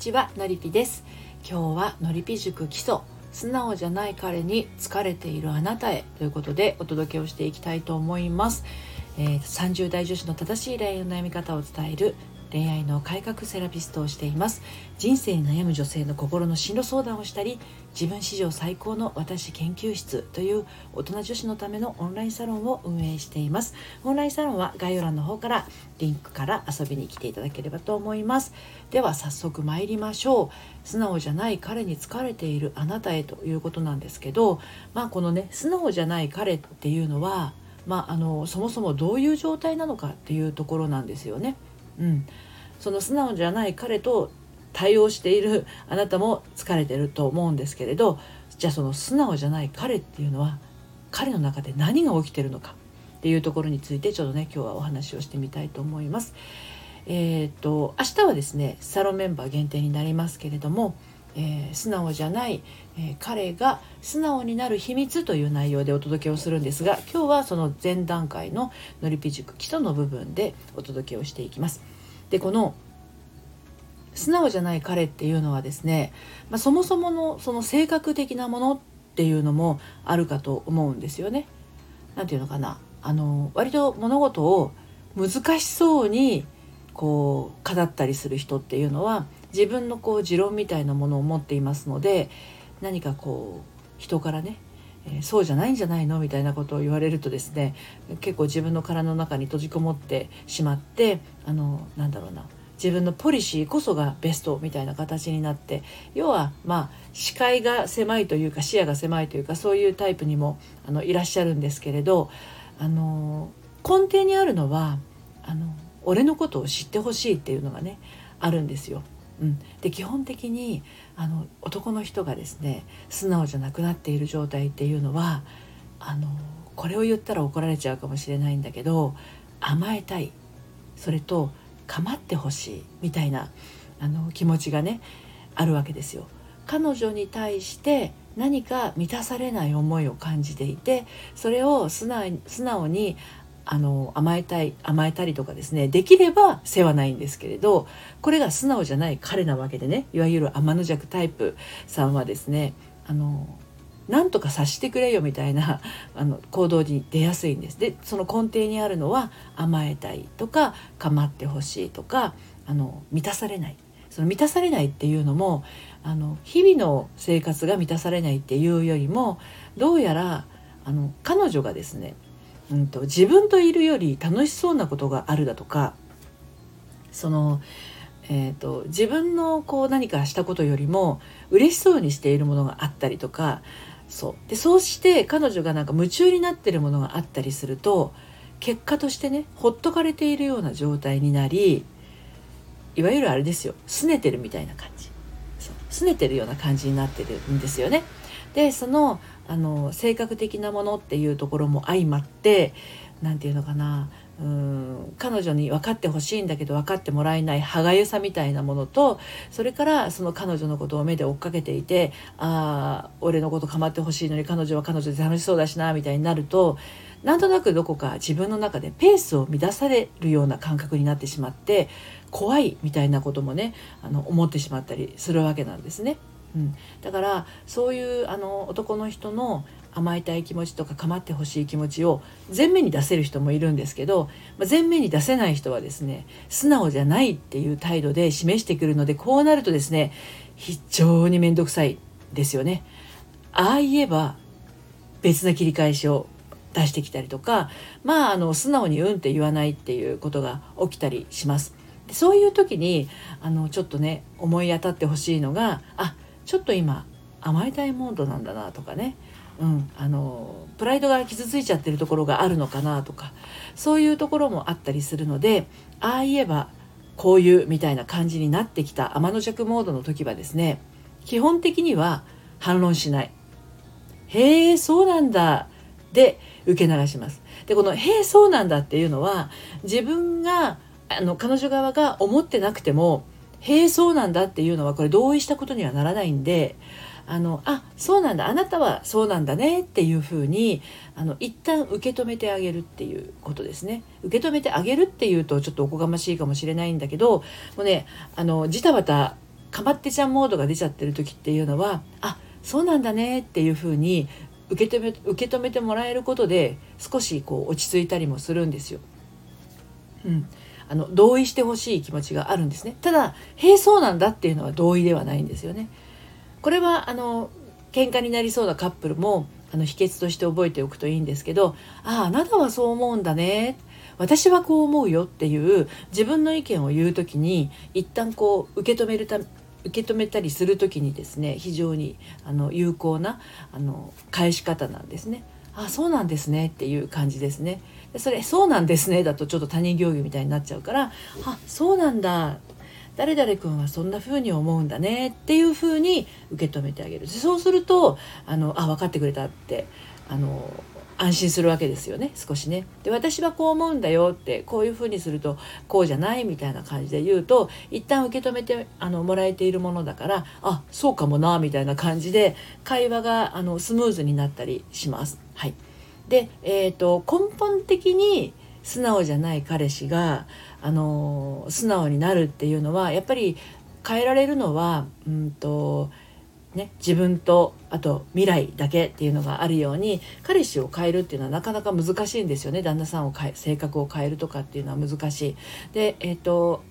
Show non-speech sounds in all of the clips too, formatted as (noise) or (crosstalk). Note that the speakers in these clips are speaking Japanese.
ちはのりぴです。今日はのりぴ塾基礎素直じゃない彼に疲れているあなたへということでお届けをしていきたいと思います、えー、30代女子の正しい恋愛の悩み方を伝える恋愛の改革セラピストをしています。人生に悩む女性の心の進路相談をしたり自分史上最高の私研究室という大人女子のためのオンラインサロンを運営しています。オンラインサロンは概要欄の方からリンクから遊びに来ていただければと思います。では早速参りましょう。素直じゃない彼に疲れているあなたへということなんですけどまあこのね素直じゃない彼っていうのはまあ、あのそもそもどういう状態なのかっていうところなんですよね。うん、その素直じゃない彼と対応しているあなたも疲れてると思うんですけれどじゃあその素直じゃない彼っていうのは彼の中で何が起きてるのかっていうところについてちょっとね今日はお話をしてみたいと思います。えー、っと明日はですねサロンメンバー限定になりますけれども、えー、素直じゃない、えー、彼が素直になる秘密という内容でお届けをするんですが今日はその前段階ののりぴ塾基礎の部分でお届けをしていきます。でこの素直じゃない彼っていうのはですね、まあ、そもそものその性格的なものっていうのもあるかと思うんですよね。なんていうのかなあの割と物事を難しそうにこう語ったりする人っていうのは自分のこう持論みたいなものを持っていますので何かこう人からねえ、そうじゃないんじゃないのみたいなことを言われるとですね結構自分の殻の中に閉じこもってしまってあのなんだろうな自分のポリシーこそがベストみたいな形になって要はまあ視界が狭いというか視野が狭いというかそういうタイプにもあのいらっしゃるんですけれどあの根底にあるのはあの俺のことを知ってほしいっていうのがねあるんですよ。うん、で基本的にあの男の人がですね素直じゃなくなっている状態っていうのはあのこれを言ったら怒られちゃうかもしれないんだけど甘えたいそれと構ってほしいみたいなあの気持ちがねあるわけですよ。彼女に対して何か満たされない思いを感じていてそれを素直にあの甘えたい甘えたりとかですねできれば世話ないんですけれどこれが素直じゃない彼なわけでねいわゆる天の弱タイプさんはですねあのなんとか察してくれよみたいな (laughs) あの行動に出やすいんです。でその根底にあるのは甘えたいとか構ってほしいとかあの満たされない。その満たされないっていうのもあの日々の生活が満たされないっていうよりもどうやらあの彼女がですねうんと、自分といるより楽しそうなことがあるだとかその、えーと、自分のこう何かしたことよりも嬉しそうにしているものがあったりとかそう。でそうして彼女がなんか夢中になってるものがあったりすると結果としてねほっとかれているような状態になりいわゆるあれですよ。拗ねてるみたいな感じ。拗ねてるような感じになってるんですよね。でそのあの性格的なものっていうところも相まって何て言うのかなうん彼女に分かってほしいんだけど分かってもらえない歯がゆさみたいなものとそれからその彼女のことを目で追っかけていてああ俺のこと構ってほしいのに彼女は彼女で楽しそうだしなみたいになるとなんとなくどこか自分の中でペースを乱されるような感覚になってしまって怖いみたいなこともねあの思ってしまったりするわけなんですね。うん、だからそういうあの男の人の甘えたい気持ちとか構ってほしい気持ちを前面に出せる人もいるんですけど、まあ、前面に出せない人はですね素直じゃないっていう態度で示してくるのでこうなるとですね非常に面倒くさいですよね。ああ言えば別な切り返しを出してきたりとかまああの素直に「うん」って言わないっていうことが起きたりします。そういう時にあのちょっとね思い当たってほしいのがあちょっと今甘えたいモードなんだなとかね、うん、あのプライドが傷ついちゃってるところがあるのかなとかそういうところもあったりするのでああ言えばこういうみたいな感じになってきた天の弱モードの時はですね基本的には反論しない。へえそうなんだで受け流します。でこの「へえそうなんだ」っていうのは自分があの彼女側が思ってなくてもへえそうなんだっていうのはこれ同意したことにはならないんであのあそうなんだあなたはそうなんだねっていうふうにあの一旦受け止めてあげるっていうことですね受け止めてあげるっていうとちょっとおこがましいかもしれないんだけどもうねあのジタバタかまってちゃんモードが出ちゃってる時っていうのはあそうなんだねっていうふうに受け止め受け止めてもらえることで少しこう落ち着いたりもするんですよ。うん、あの同意してほしい気持ちがあるんですねただ「へえそうなんだ」っていうのは同意ではないんですよね。これはあの喧嘩になりそうなカップルもあの秘訣として覚えておくといいんですけど「あああなたはそう思うんだね」私はこう思うよっていう自分の意見を言う時に一旦こう受け止めるた受け止めたりする時にですね非常にあの有効なあの返し方なんですね。あそうなんですねっていう感じですね。でそれ「そうなんですね」だとちょっと他人行儀みたいになっちゃうから「あそうなんだ誰々君はそんな風に思うんだね」っていう風に受け止めてあげるそうするとあのあ分かってくれたってあの安心するわけですよね少しね。で私はこう思うんだよってこういうふうにするとこうじゃないみたいな感じで言うと一旦受け止めてあのもらえているものだからあそうかもなみたいな感じで会話があのスムーズになったりします。はい、で、えーと、根本的に素直じゃない彼氏があの素直になるっていうのはやっぱり変えられるのはうんとね、自分とあと未来だけっていうのがあるように彼氏を変えるっていうのはなかなか難しいんですよね旦那さんを変え性格を変えるとかっていうのは難しい。でえっ、ー、と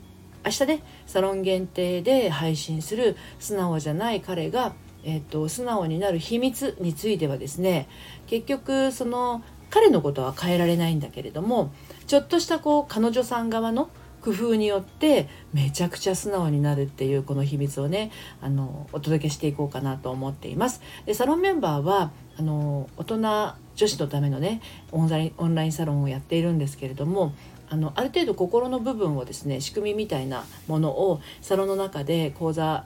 明日ねサロン限定で配信する素直じゃない彼が、えーと、素直になる秘密についてはですね結局その彼のことは変えられないんだけれどもちょっとしたこう彼女さん側の工夫によってめちゃくちゃ素直になるっていうこの秘密をねあのお届けしていこうかなと思っています。でサロンメンバーはあの大人女子のためのねオンラインオンラインサロンをやっているんですけれどもあのある程度心の部分をですね仕組みみたいなものをサロンの中で講座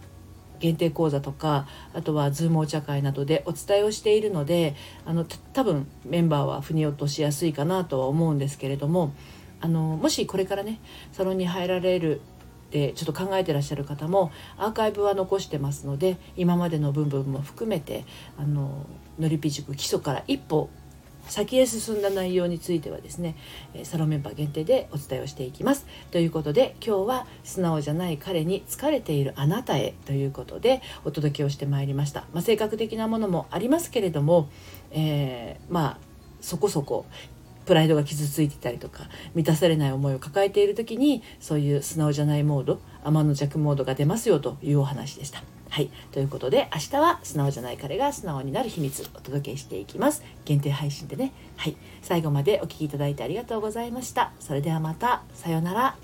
限定講座とかあとはズームお茶会などでお伝えをしているのであの多分メンバーは腑に落としやすいかなとは思うんですけれどもあのもしこれからねサロンに入られるっちょっと考えてらっしゃる方もアーカイブは残してますので今までの部分も含めてあののりぴ塾基礎から一歩先へ進んだ内容についてはですねサロンメンバー限定でお伝えをしていきます。ということで今日は素直じゃない彼に疲れているあなたへということでお届けをしてまいりました。まあ、性格的なものもありますけれども、えー、まあそこそこプライドが傷ついてたりとか満たされない思いを抱えている時にそういう素直じゃないモード天の弱モードが出ますよというお話でした。はい。ということで、明日は素直じゃない彼が素直になる秘密お届けしていきます。限定配信でね。はい。最後までお聴きいただいてありがとうございました。それではまた。さようなら。